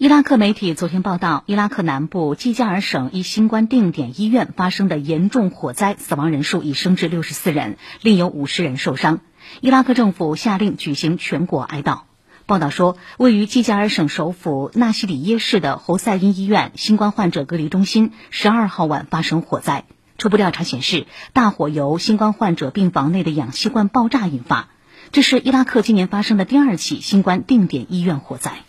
伊拉克媒体昨天报道伊拉克南部基加尔省一新冠定点医院发生的严重火灾死亡人数已升至六十四人另有五十人受伤。伊拉克政府下令举行全国哀悼。报道说位于基加尔省首府纳西里耶市的侯赛因医院新冠患者隔离中心十二号晚发生火灾。初步调查显示大火由新冠患者病房内的氧气罐爆炸引发这是伊拉克今年发生的第二起新冠定点医院火灾。